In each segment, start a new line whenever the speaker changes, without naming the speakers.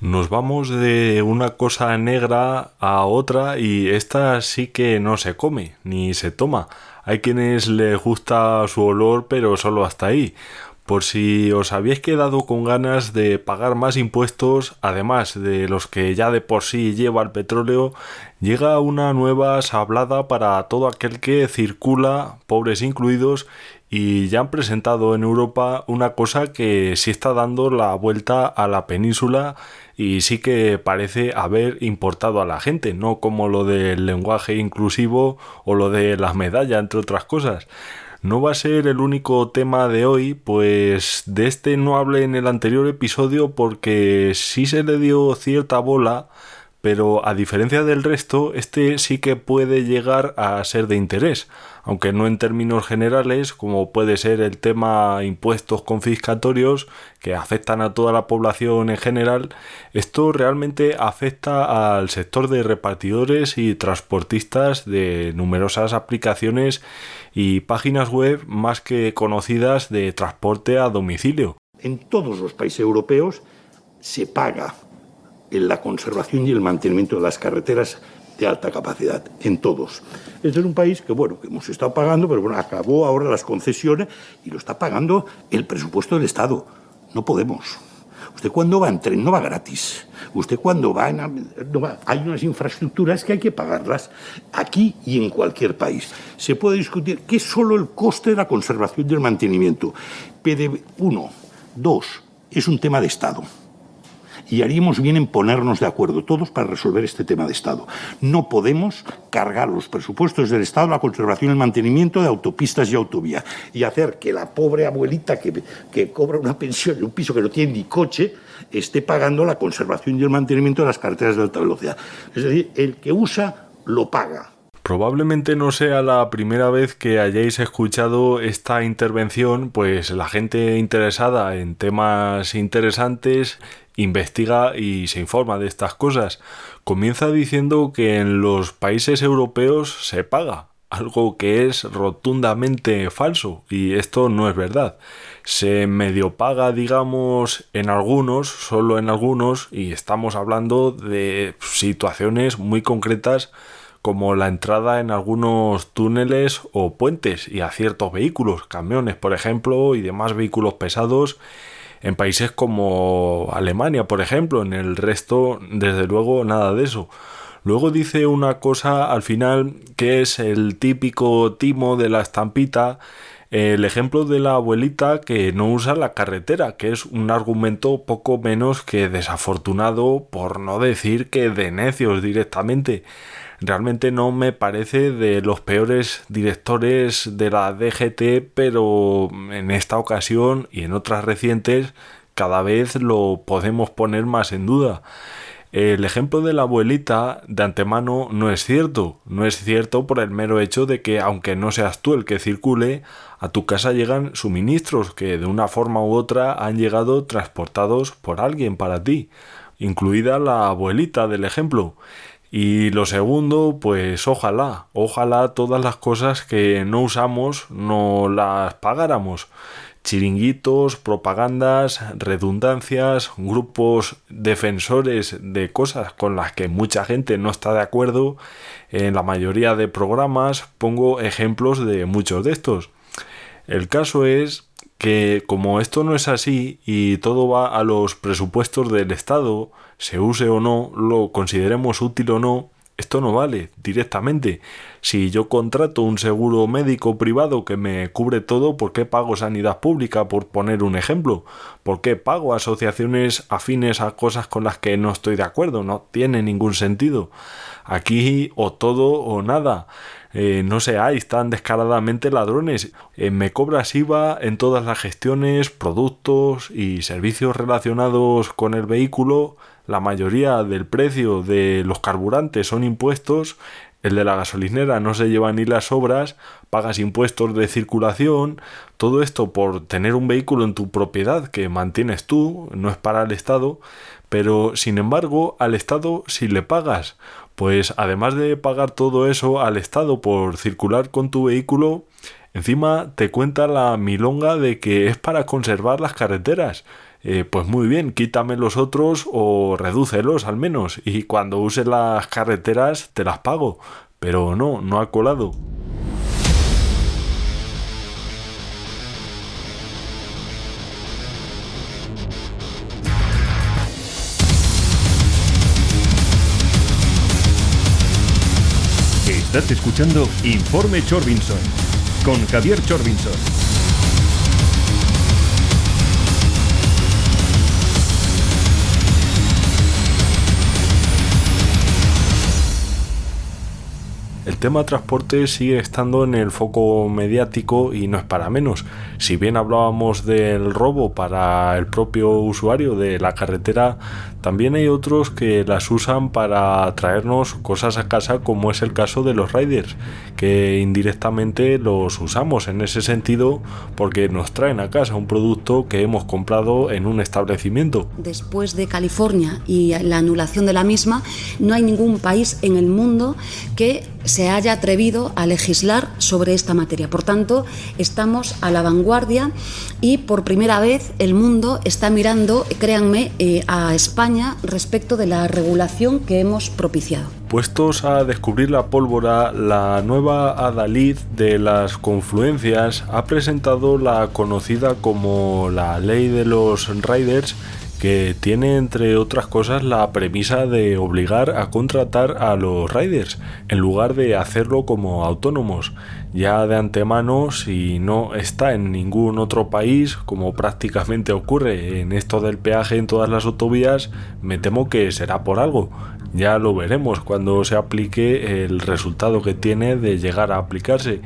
Nos vamos de una cosa negra a otra y esta sí que no se come ni se toma. Hay quienes les gusta su olor pero solo hasta ahí. Por si os habéis quedado con ganas de pagar más impuestos, además de los que ya de por sí lleva el petróleo, llega una nueva sablada para todo aquel que circula, pobres incluidos, y ya han presentado en Europa una cosa que sí está dando la vuelta a la península y sí que parece haber importado a la gente, no como lo del lenguaje inclusivo o lo de las medallas, entre otras cosas. No va a ser el único tema de hoy, pues de este no hablé en el anterior episodio porque sí se le dio cierta bola pero a diferencia del resto, este sí que puede llegar a ser de interés, aunque no en términos generales, como puede ser el tema impuestos confiscatorios que afectan a toda la población en general, esto realmente afecta al sector de repartidores y transportistas de numerosas aplicaciones y páginas web más que conocidas de transporte a domicilio.
En todos los países europeos se paga en la conservación y el mantenimiento de las carreteras de alta capacidad, en todos. Este es un país que, bueno, que hemos estado pagando, pero bueno, acabó ahora las concesiones y lo está pagando el presupuesto del Estado. No podemos. Usted cuando va en tren no va gratis. Usted cuando va en... hay unas infraestructuras que hay que pagarlas aquí y en cualquier país. Se puede discutir que es solo el coste de la conservación y el mantenimiento. PD, uno. Dos, es un tema de Estado y haríamos bien en ponernos de acuerdo todos para resolver este tema de Estado. No podemos cargar los presupuestos del Estado la conservación y el mantenimiento de autopistas y autovías y hacer que la pobre abuelita que, que cobra una pensión en un piso que no tiene ni coche esté pagando la conservación y el mantenimiento de las carreteras de alta velocidad. Es decir, el que usa lo paga.
Probablemente no sea la primera vez que hayáis escuchado esta intervención, pues la gente interesada en temas interesantes investiga y se informa de estas cosas. Comienza diciendo que en los países europeos se paga, algo que es rotundamente falso y esto no es verdad. Se medio paga, digamos, en algunos, solo en algunos, y estamos hablando de situaciones muy concretas como la entrada en algunos túneles o puentes y a ciertos vehículos, camiones por ejemplo, y demás vehículos pesados en países como Alemania, por ejemplo, en el resto, desde luego, nada de eso. Luego dice una cosa al final que es el típico timo de la estampita, el ejemplo de la abuelita que no usa la carretera, que es un argumento poco menos que desafortunado, por no decir que de necios directamente realmente no me parece de los peores directores de la DGT, pero en esta ocasión y en otras recientes cada vez lo podemos poner más en duda. El ejemplo de la abuelita de antemano no es cierto, no es cierto por el mero hecho de que aunque no seas tú el que circule, a tu casa llegan suministros que de una forma u otra han llegado transportados por alguien para ti, incluida la abuelita del ejemplo. Y lo segundo, pues ojalá, ojalá todas las cosas que no usamos no las pagáramos. Chiringuitos, propagandas, redundancias, grupos defensores de cosas con las que mucha gente no está de acuerdo. En la mayoría de programas pongo ejemplos de muchos de estos. El caso es que como esto no es así y todo va a los presupuestos del Estado, se use o no, lo consideremos útil o no, esto no vale directamente. Si yo contrato un seguro médico privado que me cubre todo, ¿por qué pago sanidad pública? Por poner un ejemplo. ¿Por qué pago asociaciones afines a cosas con las que no estoy de acuerdo? No tiene ningún sentido. Aquí o todo o nada. Eh, no seáis tan descaradamente ladrones. Eh, me cobras IVA en todas las gestiones, productos y servicios relacionados con el vehículo la mayoría del precio de los carburantes son impuestos, el de la gasolinera no se lleva ni las obras, pagas impuestos de circulación, todo esto por tener un vehículo en tu propiedad que mantienes tú, no es para el Estado, pero sin embargo al Estado si le pagas, pues además de pagar todo eso al Estado por circular con tu vehículo, encima te cuenta la milonga de que es para conservar las carreteras eh, pues muy bien, quítame los otros o redúcelos al menos y cuando use las carreteras te las pago. Pero no, no ha colado.
Estás escuchando Informe Chorbinson con Javier Chorbinson.
El tema transporte sigue estando en el foco mediático y no es para menos. Si bien hablábamos del robo para el propio usuario de la carretera, también hay otros que las usan para traernos cosas a casa como es el caso de los riders, que indirectamente los usamos en ese sentido porque nos traen a casa un producto que hemos comprado en un establecimiento.
Después de California y la anulación de la misma, no hay ningún país en el mundo que se haya atrevido a legislar sobre esta materia. Por tanto, estamos a la vanguardia y por primera vez el mundo está mirando, créanme, eh, a España respecto de la regulación que hemos propiciado.
Puestos a descubrir la pólvora, la nueva Adalid de las confluencias ha presentado la conocida como la ley de los riders que tiene entre otras cosas la premisa de obligar a contratar a los riders en lugar de hacerlo como autónomos. Ya de antemano, si no está en ningún otro país, como prácticamente ocurre en esto del peaje en todas las autovías, me temo que será por algo. Ya lo veremos cuando se aplique el resultado que tiene de llegar a aplicarse.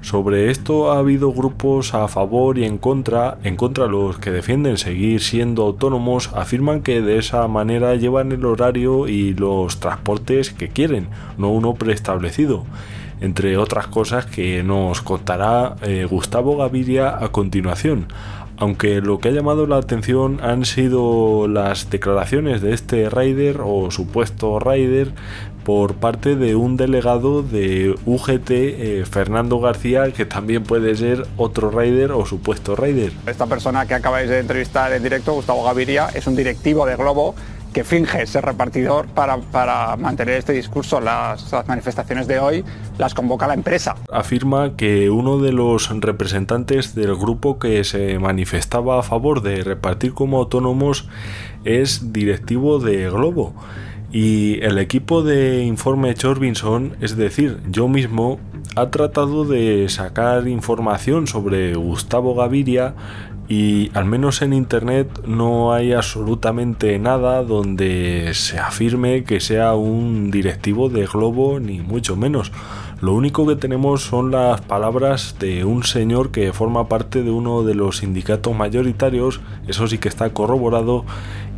Sobre esto ha habido grupos a favor y en contra. En contra los que defienden seguir siendo autónomos afirman que de esa manera llevan el horario y los transportes que quieren, no uno preestablecido entre otras cosas que nos contará eh, Gustavo Gaviria a continuación aunque lo que ha llamado la atención han sido las declaraciones de este rider o supuesto rider por parte de un delegado de UGT, eh, Fernando García, que también puede ser otro rider o supuesto rider.
Esta persona que acabáis de entrevistar en directo, Gustavo Gaviria, es un directivo de Globo que finge ser repartidor para, para mantener este discurso. Las, las, manifestaciones de hoy las convoca la empresa.
Afirma que uno de los representantes del grupo que se manifestaba a favor de repartir como autónomos es directivo de Globo. Y el equipo de Informe Chorbinson, es decir, yo mismo, ha tratado de sacar información sobre Gustavo Gaviria y al menos en internet no hay absolutamente nada donde se afirme que sea un directivo de Globo ni mucho menos. Lo único que tenemos son las palabras de un señor que forma parte de uno de los sindicatos mayoritarios, eso sí que está corroborado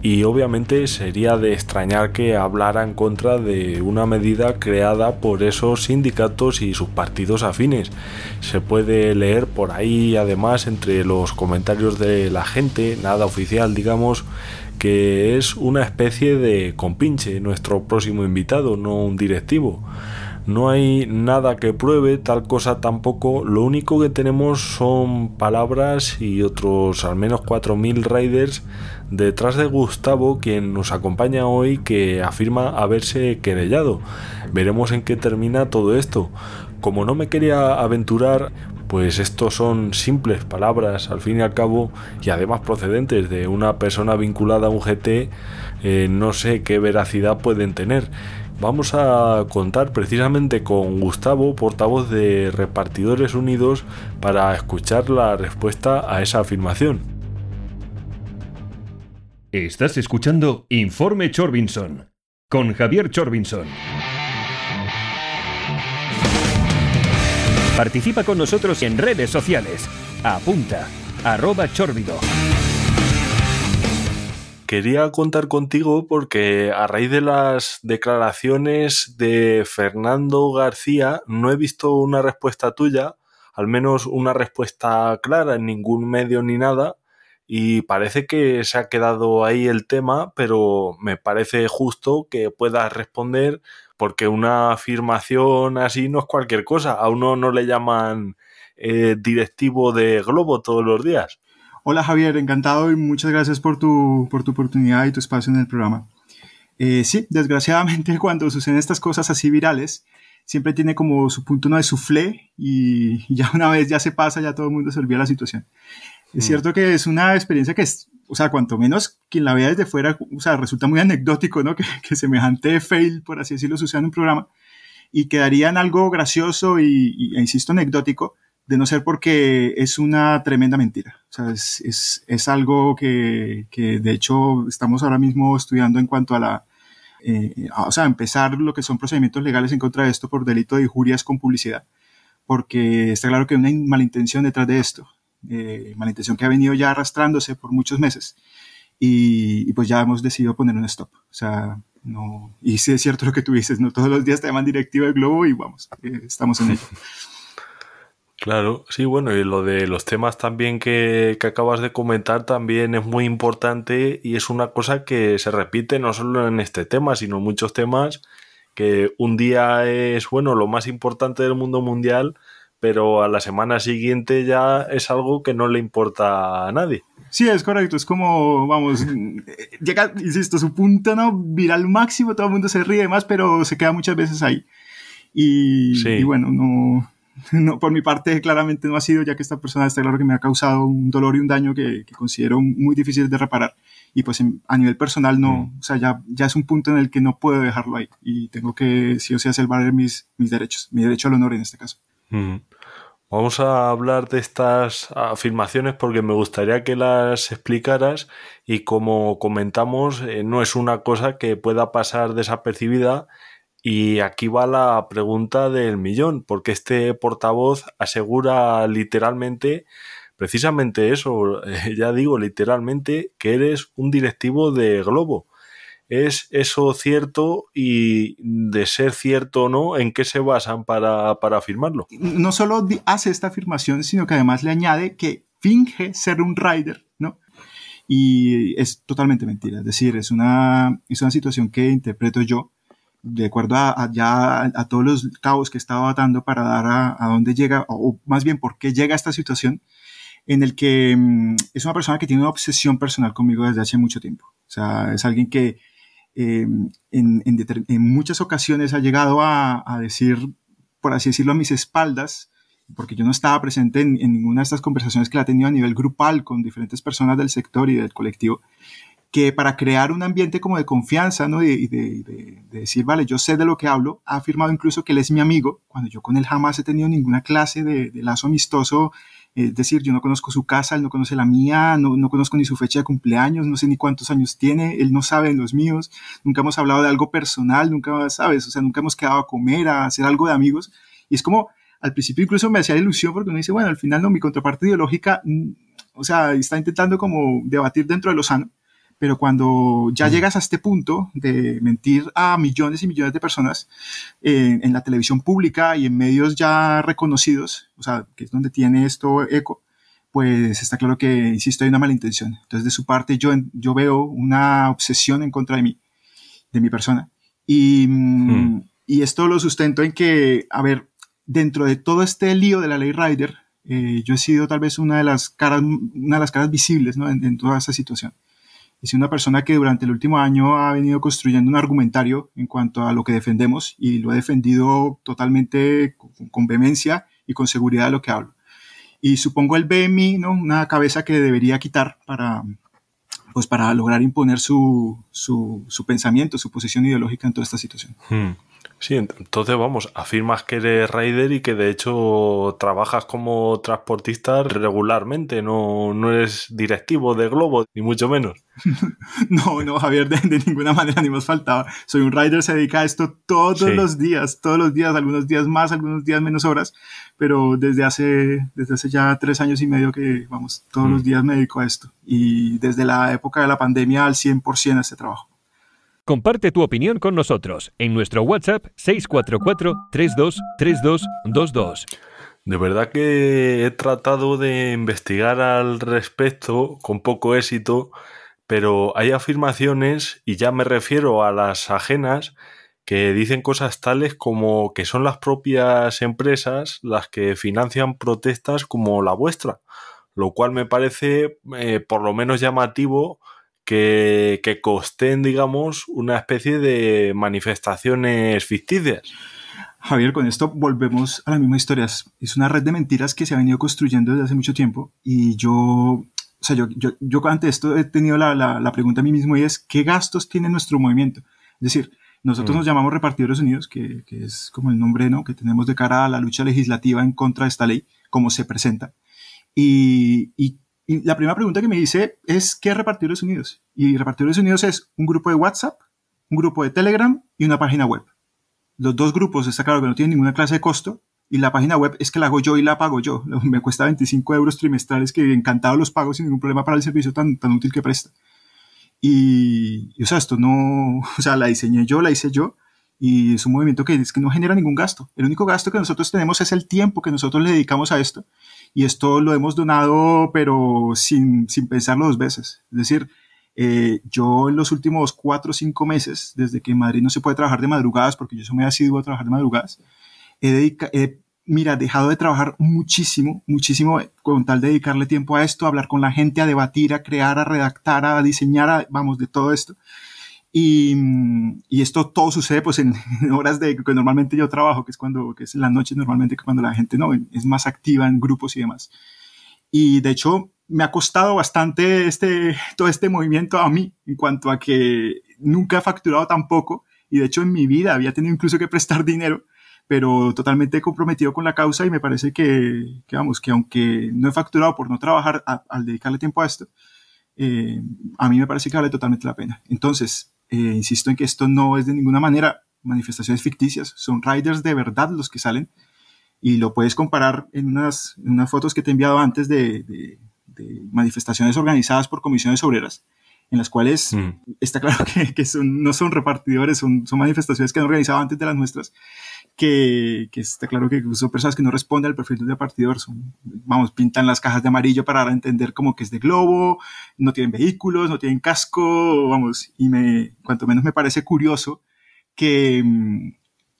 y obviamente sería de extrañar que hablara en contra de una medida creada por esos sindicatos y sus partidos afines. Se puede leer por ahí además entre los comentarios de la gente, nada oficial digamos, que es una especie de compinche nuestro próximo invitado, no un directivo. No hay nada que pruebe tal cosa tampoco. Lo único que tenemos son palabras y otros al menos 4.000 riders detrás de Gustavo, quien nos acompaña hoy, que afirma haberse querellado. Veremos en qué termina todo esto. Como no me quería aventurar, pues estos son simples palabras al fin y al cabo y además procedentes de una persona vinculada a un GT, eh, no sé qué veracidad pueden tener vamos a contar precisamente con Gustavo, portavoz de Repartidores Unidos, para escuchar la respuesta a esa afirmación.
Estás escuchando Informe Chorbinson con Javier Chorbinson. Participa con nosotros en redes sociales. Apunta, arroba chorbido
quería contar contigo porque a raíz de las declaraciones de Fernando García no he visto una respuesta tuya, al menos una respuesta clara en ningún medio ni nada, y parece que se ha quedado ahí el tema, pero me parece justo que puedas responder porque una afirmación así no es cualquier cosa, a uno no le llaman eh, directivo de Globo todos los días.
Hola Javier, encantado y muchas gracias por tu, por tu oportunidad y tu espacio en el programa. Eh, sí, desgraciadamente cuando suceden estas cosas así virales, siempre tiene como su punto no de suflé y ya una vez ya se pasa, ya todo el mundo se olvida la situación. Es mm. cierto que es una experiencia que es, o sea, cuanto menos quien la vea desde fuera, o sea, resulta muy anecdótico, ¿no? Que, que semejante fail, por así decirlo, suceda en un programa y quedaría en algo gracioso y, e insisto, anecdótico, de no ser porque es una tremenda mentira. O sea, es, es, es algo que, que, de hecho, estamos ahora mismo estudiando en cuanto a la, eh, o sea, empezar lo que son procedimientos legales en contra de esto por delito de injurias con publicidad, porque está claro que hay una malintención detrás de esto, eh, malintención que ha venido ya arrastrándose por muchos meses y, y, pues ya hemos decidido poner un stop. O sea, no, y sí es cierto lo que tú dices, no todos los días te llaman directivo de Globo y vamos, eh, estamos en ello.
Claro, sí, bueno, y lo de los temas también que, que, acabas de comentar también es muy importante y es una cosa que se repite no solo en este tema, sino en muchos temas, que un día es, bueno, lo más importante del mundo mundial, pero a la semana siguiente ya es algo que no le importa a nadie.
Sí, es correcto, es como, vamos, llega, insisto, su punto no viral máximo, todo el mundo se ríe más, pero se queda muchas veces ahí. Y, y bueno, no, no, por mi parte, claramente no ha sido, ya que esta persona está claro que me ha causado un dolor y un daño que, que considero muy difícil de reparar. Y pues a nivel personal no, mm. o sea, ya, ya es un punto en el que no puedo dejarlo ahí y tengo que sí o sí hacer valer mis, mis derechos, mi derecho al honor en este caso.
Mm. Vamos a hablar de estas afirmaciones porque me gustaría que las explicaras y como comentamos, eh, no es una cosa que pueda pasar desapercibida y aquí va la pregunta del millón, porque este portavoz asegura literalmente, precisamente eso, ya digo literalmente, que eres un directivo de Globo. ¿Es eso cierto y de ser cierto o no, en qué se basan para, para afirmarlo?
No solo hace esta afirmación, sino que además le añade que finge ser un rider, ¿no? Y es totalmente mentira, es decir, es una, es una situación que interpreto yo de acuerdo a, ya a, todos los cabos que estaba atando para dar a, a dónde llega, o, más bien por qué llega a esta situación, en el que mm, es una persona que tiene una obsesión personal conmigo desde hace mucho tiempo. O sea, es alguien que em, en, en, muchas ocasiones ha llegado a, decir, por así decirlo, a mis espaldas, porque yo no estaba presente en, en ninguna de estas conversaciones que la ha tenido a nivel grupal con diferentes personas del sector y del colectivo, que para crear un ambiente como de confianza, ¿no? De, de, de, decir, vale, yo sé de lo que hablo, ha afirmado incluso que él es mi amigo, cuando yo con él jamás he tenido ninguna clase de, lazo amistoso, es decir, yo no conozco su casa, él no conoce la mía, no, no, conozco ni su fecha de cumpleaños, no sé ni cuántos años tiene, él no sabe los míos, nunca hemos hablado de algo personal, nunca, ¿sabes? O sea, nunca hemos quedado a comer, a hacer algo de amigos, y es como, al principio incluso me hacía ilusión porque uno dice, bueno, al final no, mi contraparte ideológica, mm, o sea, está intentando como debatir dentro de lo sano, pero cuando ya llegas a este punto de mentir a millones y millones de personas eh, en la televisión pública y en medios ya reconocidos, o sea, que es donde tiene esto eco, pues está claro que, insisto, hay una mala intención. Entonces, de su parte, yo, yo veo una obsesión en contra de mí, de mi persona. Y, hmm. y esto lo sustento en que, a ver, dentro de todo este lío de la ley Rider, eh, yo he sido tal vez una de las caras, una de las caras visibles ¿no? en, en toda esa situación es una persona que durante el último año ha venido construyendo un argumentario en cuanto a lo que defendemos y lo ha defendido totalmente con, vehemencia y con seguridad de lo que hablo. Y supongo en mí ¿no? una cabeza que debería quitar para, pues para lograr imponer su, su, su pensamiento, su posición ideológica en toda esta situación.
Hmm. Sí, entonces vamos, afirmas que eres rider y que de hecho trabajas como transportista regularmente, no, no eres directivo de Globo, ni mucho menos.
no, no, Javier, de, ninguna manera ni más faltaba. Soy un rider, se dedica a esto todos los días, todos los días, algunos días más, algunos días menos horas, pero desde hace, desde hace ya tres años y medio que, vamos, todos los mm. días me dedico a esto. Y desde la época de la pandemia al 100% a este trabajo.
Comparte tu opinión con nosotros en nuestro WhatsApp 644-323222.
De verdad que he tratado de investigar al respecto con poco éxito, pero hay afirmaciones, y ya me refiero a las ajenas, que dicen cosas tales como que son las propias empresas las que financian protestas como la vuestra lo cual me parece eh, por lo menos llamativo que, que costen, digamos, una especie de manifestaciones ficticias.
Javier, con esto volvemos a las mismas historias. Es una red de mentiras que se ha venido construyendo desde hace mucho tiempo y yo, sea, yo, yo, yo ante esto he tenido la, la, la, pregunta a mí mismo y es, ¿qué gastos tiene nuestro movimiento? Es decir, nosotros mm. nos llamamos Repartidores Unidos, que, que, es como el nombre ¿no? que tenemos de cara a la lucha legislativa en contra de esta ley, como se presenta. Y, y, y la primera pregunta que me hice es, ¿qué es Repartidores Unidos? Y Repartidores Unidos es un grupo de WhatsApp, un grupo de Telegram y una página web. Los dos grupos está claro que no tienen ninguna clase de costo y la página web es que la hago yo y la pago yo. Me cuesta 25 euros trimestrales que encantado los pago sin ningún problema para el servicio tan, tan útil que presta. Y, y, o sea, esto no, o sea, la diseñé yo, la hice yo, y es un movimiento que es que no genera ningún gasto. El único gasto que nosotros tenemos es el tiempo que nosotros le dedicamos a esto, y esto lo hemos donado, pero sin, sin pensarlo dos veces. Es decir, eh, yo en los últimos cuatro o cinco meses, desde que en Madrid no se puede trabajar de madrugadas, porque yo soy muy asiduo a trabajar de madrugadas, he, dedica, he mira, dejado de trabajar muchísimo, muchísimo con tal de dedicarle tiempo a esto, a hablar con la gente, a debatir, a crear, a redactar, a diseñar, vamos, de todo esto. Y, y, esto todo sucede pues en, horas de que normalmente yo trabajo, que es cuando, que es en la noche normalmente, cuando la gente no es más activa en grupos y demás. Y de hecho, me ha costado bastante este, todo este movimiento a mí, en cuanto a que nunca he facturado tampoco, y de hecho en mi vida había tenido incluso que prestar dinero pero totalmente comprometido con la causa y me parece que, que vamos, que aunque no he facturado por no trabajar al dedicarle tiempo a esto, eh, a mí me parece que vale totalmente la pena. Entonces, eh, insisto en que esto no es de ninguna manera manifestaciones ficticias, son riders de verdad los que salen y lo puedes comparar en unas, en unas fotos que te he enviado antes de, de, de manifestaciones organizadas por comisiones obreras en las cuales mm. está claro que, que son, no son repartidores, son, son manifestaciones que han organizado antes de las nuestras que, que, está claro que son personas que no responden al perfil de partidor, son, vamos, pintan las cajas de amarillo para entender como que es de globo, no tienen vehículos, no tienen casco, vamos, y me, cuanto menos me parece curioso que,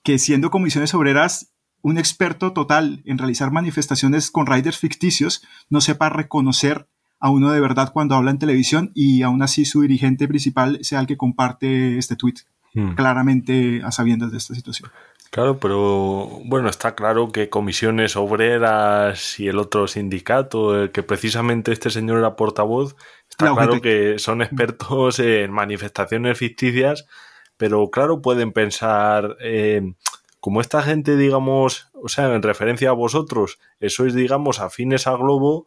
que siendo comisiones obreras, un experto total en realizar manifestaciones con riders ficticios no sepa reconocer a uno de verdad cuando habla en televisión y aún así su dirigente principal sea el que comparte este tweet hmm. claramente a sabiendas de esta situación.
Claro, pero bueno, está claro que comisiones obreras y el otro sindicato, el que precisamente este señor era portavoz, está claro que son expertos en manifestaciones ficticias, pero claro, pueden pensar, eh, como esta gente, digamos, o sea, en referencia a vosotros, sois, digamos, afines a Globo,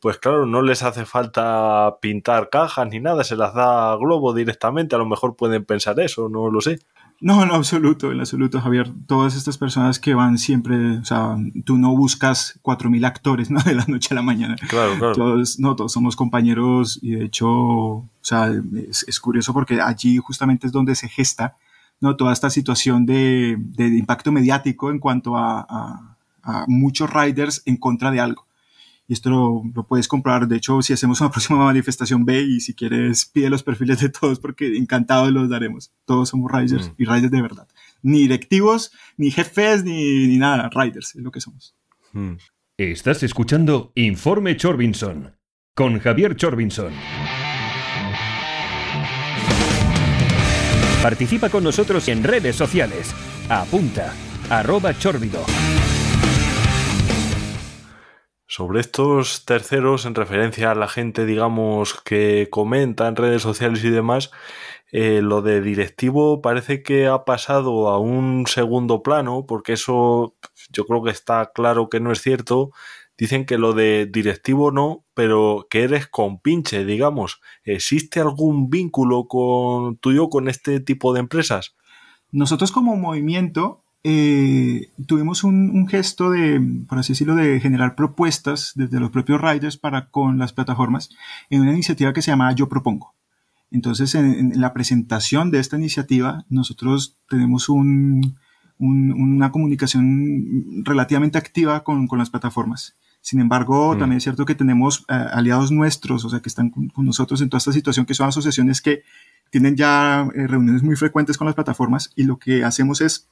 pues claro, no les hace falta pintar cajas ni nada, se las da a Globo directamente, a lo mejor pueden pensar eso, no lo sé.
No, en absoluto, en absoluto, Javier. Todas estas personas que van siempre, o sea, tú no buscas 4.000 actores, ¿no? De la noche a la mañana.
Claro, claro.
Todos, no, todos somos compañeros y de hecho, o sea, es, es curioso porque allí justamente es donde se gesta, ¿no? Toda esta situación de, de impacto mediático en cuanto a, a, a muchos riders en contra de algo y esto lo, lo, puedes comprar. De hecho, si hacemos una próxima manifestación, ve y si quieres pide los perfiles de todos porque encantados los daremos. Todos somos riders mm. y riders de verdad. Ni directivos, ni jefes, ni, ni nada. Riders es lo que somos.
Mm. Estás escuchando Informe Chorbinson con Javier Chorbinson. Participa con nosotros en redes sociales. Apunta, arroba chorbido.
Sobre estos terceros, en referencia a la gente, digamos, que comenta en redes sociales y demás, eh, lo de directivo parece que ha pasado a un segundo plano, porque eso yo creo que está claro que no es cierto. Dicen que lo de directivo no, pero que eres compinche, digamos. ¿Existe algún vínculo con tuyo con este tipo de empresas?
Nosotros como movimiento eh, tuvimos un, un, gesto de, por así decirlo, de generar propuestas desde los propios riders para con las plataformas en una iniciativa que se llama Yo Propongo. Entonces, en, en la presentación de esta iniciativa, nosotros tenemos un, un, una comunicación relativamente activa con, con las plataformas. Sin embargo, mm. también es cierto que tenemos uh, aliados nuestros, o sea, que están con, con, nosotros en toda esta situación, que son asociaciones que tienen ya eh, reuniones muy frecuentes con las plataformas y lo que hacemos es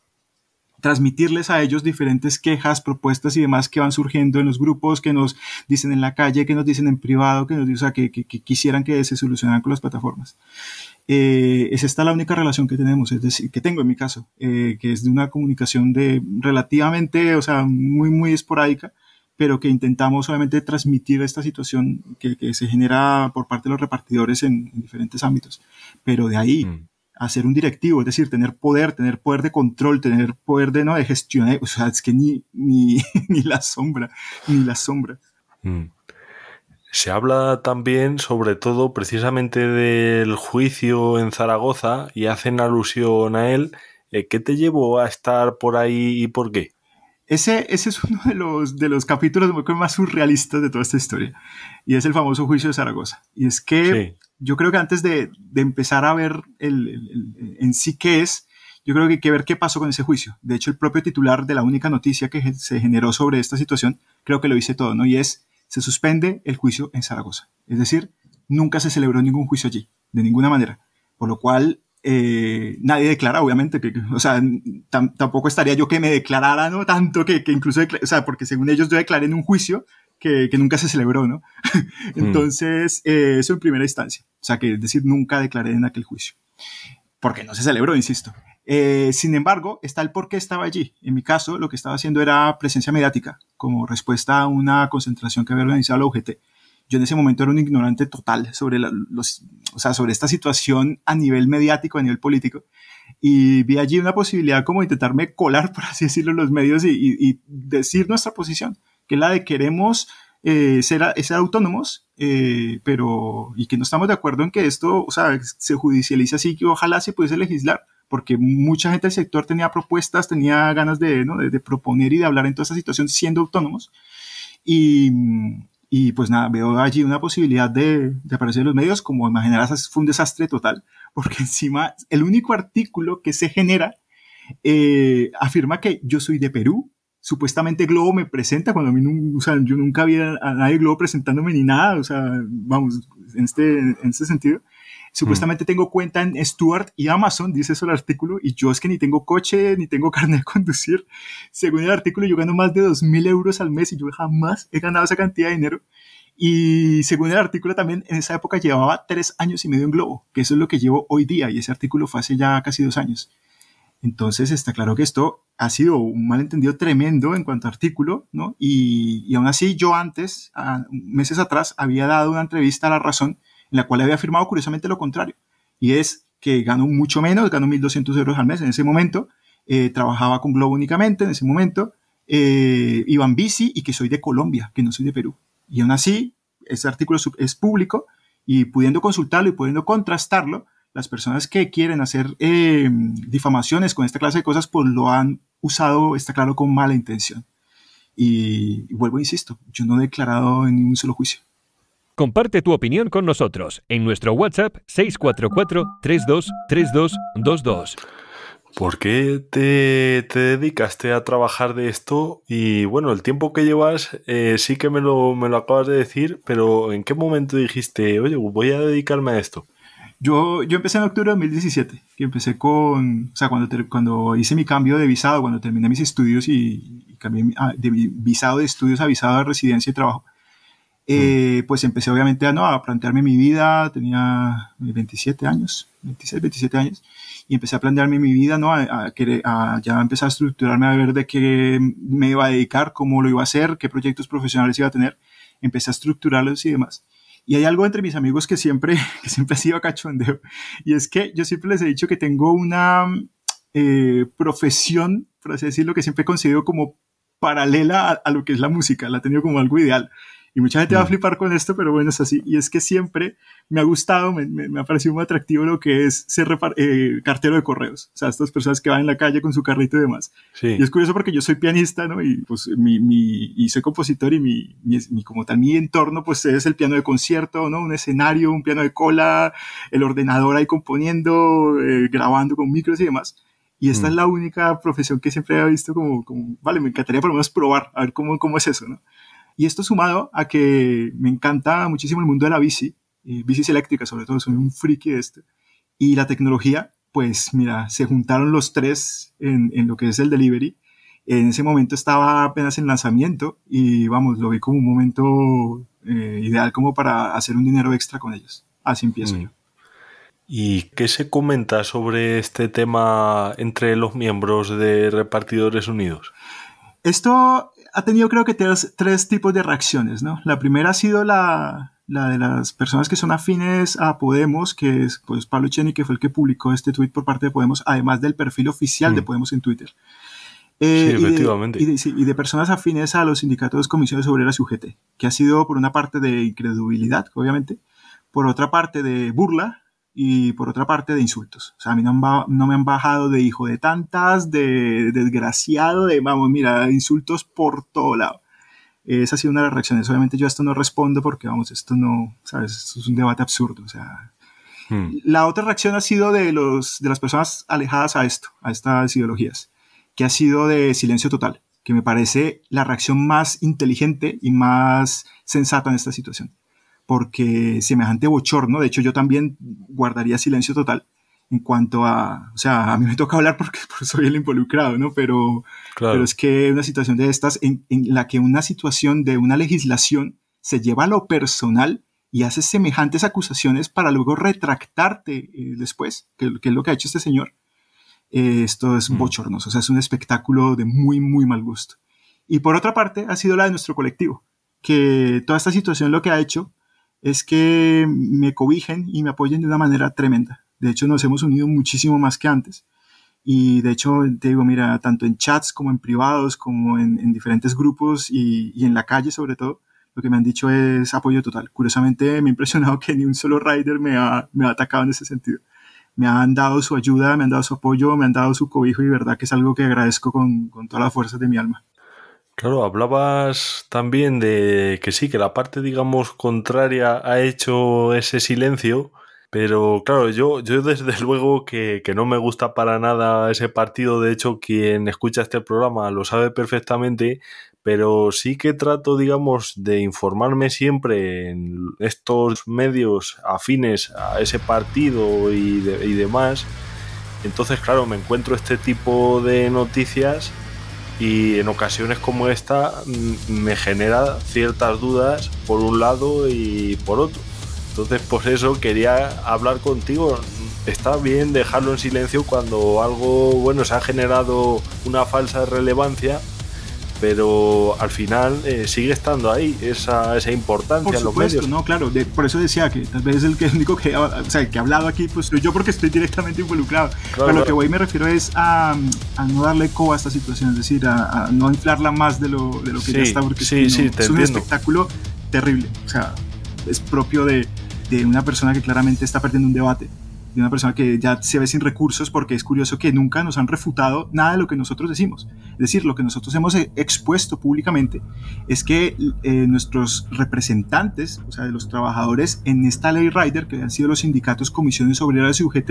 transmitirles a ellos diferentes quejas, propuestas y demás que van surgiendo en los grupos, que nos dicen en la calle, que nos dicen en privado, que nos dicen, o sea, que, quisieran que se solucionaran con las plataformas. Eh, es esta la única relación que tenemos, es decir, que tengo en mi caso, eh, que es de una comunicación de relativamente, o sea, muy, muy esporádica, pero que intentamos obviamente transmitir esta situación que, se genera por parte de los repartidores en, diferentes ámbitos. Pero de ahí mm. A ser un directivo, es decir, tener poder, tener poder de control, tener poder de, ¿no? de gestión, o sea, es que ni, ni, ni la sombra, ni la sombra. Mm.
Se habla también, sobre todo, precisamente del juicio en Zaragoza y hacen alusión a él. Eh, ¿Qué te llevó a estar por ahí y por qué?
Ese, ese es uno de los, de los capítulos más surrealistas de toda esta historia. Y es el famoso juicio de Zaragoza. Y es que yo creo que antes de, de empezar a ver el, el, en sí qué es, yo creo que hay que ver qué pasó con ese juicio. De hecho, el propio titular de la única noticia que se generó sobre esta situación, creo que lo dice todo, ¿no? Y es, se suspende el juicio en Zaragoza. Es decir, nunca se celebró ningún juicio allí, de ninguna manera. Por lo cual, eh, nadie declara, obviamente, que, o sea, tampoco estaría yo que me declarara, ¿no? Tanto que, que incluso, o sea, porque según ellos yo declaré en un juicio que, que nunca se celebró, ¿no? Mm. Entonces, eh, eso en primera instancia. O sea, que es decir, nunca declaré en aquel juicio. Porque no se celebró, insisto. Eh, sin embargo, está el por qué estaba allí. En mi caso, lo que estaba haciendo era presencia mediática, como respuesta a una concentración que había organizado la UGT yo en ese momento era un ignorante total sobre, los, o sea, sobre esta situación a nivel mediático, a nivel político. Y vi allí una posibilidad como intentarme colar, por así decirlo, en los medios y, decir nuestra posición, que es la de queremos eh, ser, ser, autónomos, eh, pero y que no estamos de acuerdo en que esto, o sea, se judicialice así, que ojalá se pudiese legislar, porque mucha gente del sector tenía propuestas, tenía ganas de, ¿no? de, de proponer y de hablar en toda esta situación siendo autónomos. Y, y pues nada, veo allí una posibilidad de, de aparecer en los medios, como imaginarás, fue un desastre total, porque encima el único artículo que se genera eh, afirma que yo soy de Perú. Supuestamente Globo me presenta cuando a mí, o sea, yo nunca había a nadie Globo presentándome ni nada, o sea, vamos, en este, en este sentido. Supuestamente tengo cuenta en Stuart y Amazon, dice eso el artículo, y yo es que ni tengo coche, ni tengo carnet de conducir. Según el artículo, yo gano más de 2.000 euros al mes y yo jamás he ganado esa cantidad de dinero. Y según el artículo también, en esa época llevaba tres años y medio en Globo, que eso es lo que llevo hoy día, y ese artículo fue hace ya casi dos años. Entonces está claro que esto ha sido un malentendido tremendo en cuanto a artículo, ¿no? Y, y aún así yo antes, meses atrás, había dado una entrevista a La Razón en la cual había afirmado curiosamente lo contrario, y es que ganó mucho menos, ganó 1.200 euros al mes en ese momento, eh, trabajaba con Globo únicamente en ese momento, eh, iba en bici y que soy de Colombia, que no soy de Perú. Y aún así, ese artículo es público y pudiendo consultarlo y pudiendo contrastarlo, las personas que quieren hacer eh, difamaciones con esta clase de cosas, pues lo han usado, está claro, con mala intención. Y, y vuelvo, insisto, yo no he declarado en ningún solo juicio.
Comparte tu opinión con nosotros en nuestro WhatsApp 644-323222.
¿Por qué te, dedicaste a trabajar de esto? Y bueno, el tiempo que llevas eh, sí que me lo, me lo acabas de decir, pero ¿en qué momento dijiste, oye, voy a dedicarme a esto?
Yo, yo empecé en octubre de 2017, que empecé con, o sea, cuando, cuando hice mi cambio de visado, cuando terminé mis estudios y, cambié de visado de estudios a visado de residencia y trabajo, eh, pues empecé obviamente a, ¿no? a plantearme mi vida, tenía 27 años, 26, 27 años, y empecé a plantearme mi vida, ¿no? A, a, ya empezar a estructurarme, a ver de qué me iba a dedicar, cómo lo iba a hacer, qué proyectos profesionales iba a tener, empecé a estructurarlos y demás. Y hay algo entre mis amigos que siempre, que siempre ha sido cachondeo, y es que yo siempre les he dicho que tengo una eh, profesión, por así decirlo, que siempre he considerado como paralela a, a, lo que es la música, la he tenido como algo ideal. Y mucha gente va a flipar con esto, pero bueno, es así. Y es que siempre me ha gustado, me, me, ha parecido muy atractivo lo que es ser eh, cartero de correos. O sea, estas personas que van en la calle con su carrito y demás. Sí. Y es curioso porque yo soy pianista, ¿no? Y pues mi, mi y soy compositor y mi, mi, como tal, mi entorno, pues es el piano de concierto, ¿no? Un escenario, un piano de cola, el ordenador ahí componiendo, eh, grabando con micros y demás. Y esta es mm. la única profesión que siempre he visto como, como, vale, me encantaría por lo menos probar, a ver cómo, cómo es eso, ¿no? Y esto sumado a que me encanta muchísimo el mundo de la bici, y bicis eléctricas sobre todo, soy un friki de esto, y la tecnología, pues mira, se juntaron los tres en, en lo que es el delivery. En ese momento estaba apenas en lanzamiento y vamos, lo vi como un momento eh, ideal como para hacer un dinero extra con ellos. Así empiezo
Mm.
yo.
¿Y qué se comenta sobre este tema entre los miembros de Repartidores Unidos?
Esto ha tenido creo que tres, tres tipos de reacciones, ¿no? La primera ha sido la, la de las personas que son afines a Podemos, que es pues Pablo Cheni, que fue el que publicó este tweet por parte de Podemos, además del perfil oficial de
Mm.
Podemos en Twitter. Eh,
Sí,
y de-
efectivamente.
Y de, sí, y de personas afines a los sindicatos, comisiones obreras y UGT, que ha sido por una parte de incredulidad, obviamente, por otra parte de burla y por otra parte de insultos. O sea, a mí no, han ba- no me han bajado de hijo de tantas, de desgraciado, de, vamos, mira, insultos por todo lado. Esa ha sido una de las reacciones. Obviamente yo a esto no respondo porque, vamos, esto no, ¿sabes? Esto es un debate absurdo. O sea,
Mm.
la otra reacción ha sido de, los, de las personas alejadas a esto, a estas ideologías, que ha sido de silencio total, que me parece la reacción más inteligente y más sensata en esta situación. Porque semejante bochorno, de hecho yo también guardaría silencio total en cuanto a, o sea, a mí me toca hablar porque, porque soy el involucrado, ¿no? Pero,
Claro.
pero es que una situación de estas, en, en la que una situación de una legislación se lleva a lo personal y hace semejantes acusaciones para luego retractarte eh, después, que, que es lo que ha hecho este señor, eh, esto es
Mm.
bochornoso, o sea, es un espectáculo de muy, muy mal gusto. Y por otra parte, ha sido la de nuestro colectivo, que toda esta situación lo que ha hecho es que me cobijen y me apoyen de una manera tremenda. De hecho, nos hemos unido muchísimo más que antes. Y de hecho, te digo, mira, tanto en chats como en privados, como en, en diferentes grupos y, y en la calle sobre todo, lo que me han dicho es apoyo total. Curiosamente, me ha impresionado que ni un solo rider me ha, me ha atacado en ese sentido. Me han dado su ayuda, me han dado su apoyo, me han dado su cobijo y verdad que es algo que agradezco con, con todas las fuerzas de mi alma.
Claro, hablabas también de que sí, que la parte, digamos, contraria ha hecho ese silencio, pero claro, yo, yo desde luego que, que no me gusta para nada ese partido, de hecho, quien escucha este programa lo sabe perfectamente, pero sí que trato, digamos, de informarme siempre en estos medios afines a ese partido y, de- y demás. Entonces, claro, me encuentro este tipo de noticias y en ocasiones como esta mm, me genera ciertas dudas por un lado y por otro. Entonces, por eso quería hablar contigo. Está bien dejarlo en silencio cuando algo, bueno, se ha generado una falsa relevancia, pero al final eh, sigue estando ahí esa, esa importancia
Por
en los
supuesto,
medios.
no, claro, de- por eso decía que tal vez el que único que, o sea, el que ha hablado aquí, pues yo porque estoy directamente involucrado. Pero lo
claro.
que voy me refiero es a, a no darle eco a esta situación, es decir, a, a no inflarla más de lo, de lo que ya
Sí,
está, porque es
sí,
que
sí,
no-
te
es un espectáculo terrible. O sea, es propio de, de una persona que claramente está perdiendo un debate, de una persona que ya se ve sin recursos, porque es curioso que nunca nos han refutado nada de lo que nosotros decimos. Es decir, lo que nosotros hemos eh, expuesto públicamente es que eh, nuestros representantes, o sea, de los trabajadores en esta ley Rider, que han sido los sindicatos, comisiones obreras y UGT,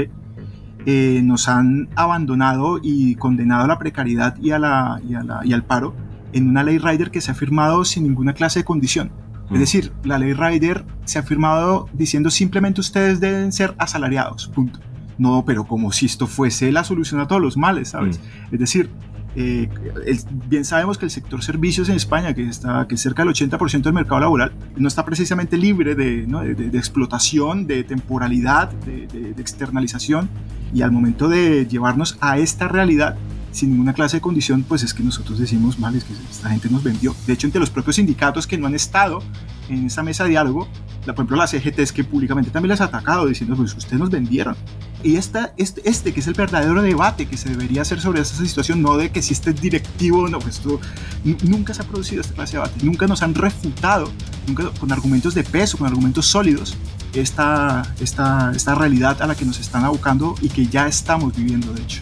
eh, nos han abandonado y condenado a la precariedad y, a la, y, a la- y al paro en una ley Rider que se ha firmado sin ninguna clase de condición.
Mm.
Es decir, la ley Rider se ha firmado diciendo simplemente ustedes deben ser asalariados, punto. No, pero como si esto fuese la solución a todos los males, ¿sabes? Es decir, eh, el- bien sabemos que el sector servicios en España, que, está, que es cerca del 80% del mercado laboral, no está precisamente libre de, ¿no? de- de- de explotación, de temporalidad, de externalización. Y al momento de llevarnos a esta realidad, sin ninguna clase de condición, pues es que nosotros decimos, mal, es que esta gente nos vendió. De hecho, entre los propios sindicatos que no han estado en esa mesa de diálogo, la, por ejemplo, la CGT es que públicamente también les ha atacado diciendo, pues ustedes nos vendieron. Y esta, este, este que es el verdadero debate que se debería hacer sobre esta situación, no de que si este es directivo, no, pues esto, nunca se ha producido esta clase de debate, nunca nos han refutado, nunca con argumentos de peso, con argumentos sólidos, esta, esta, esta realidad a la que nos están abocando y que ya estamos viviendo, de hecho.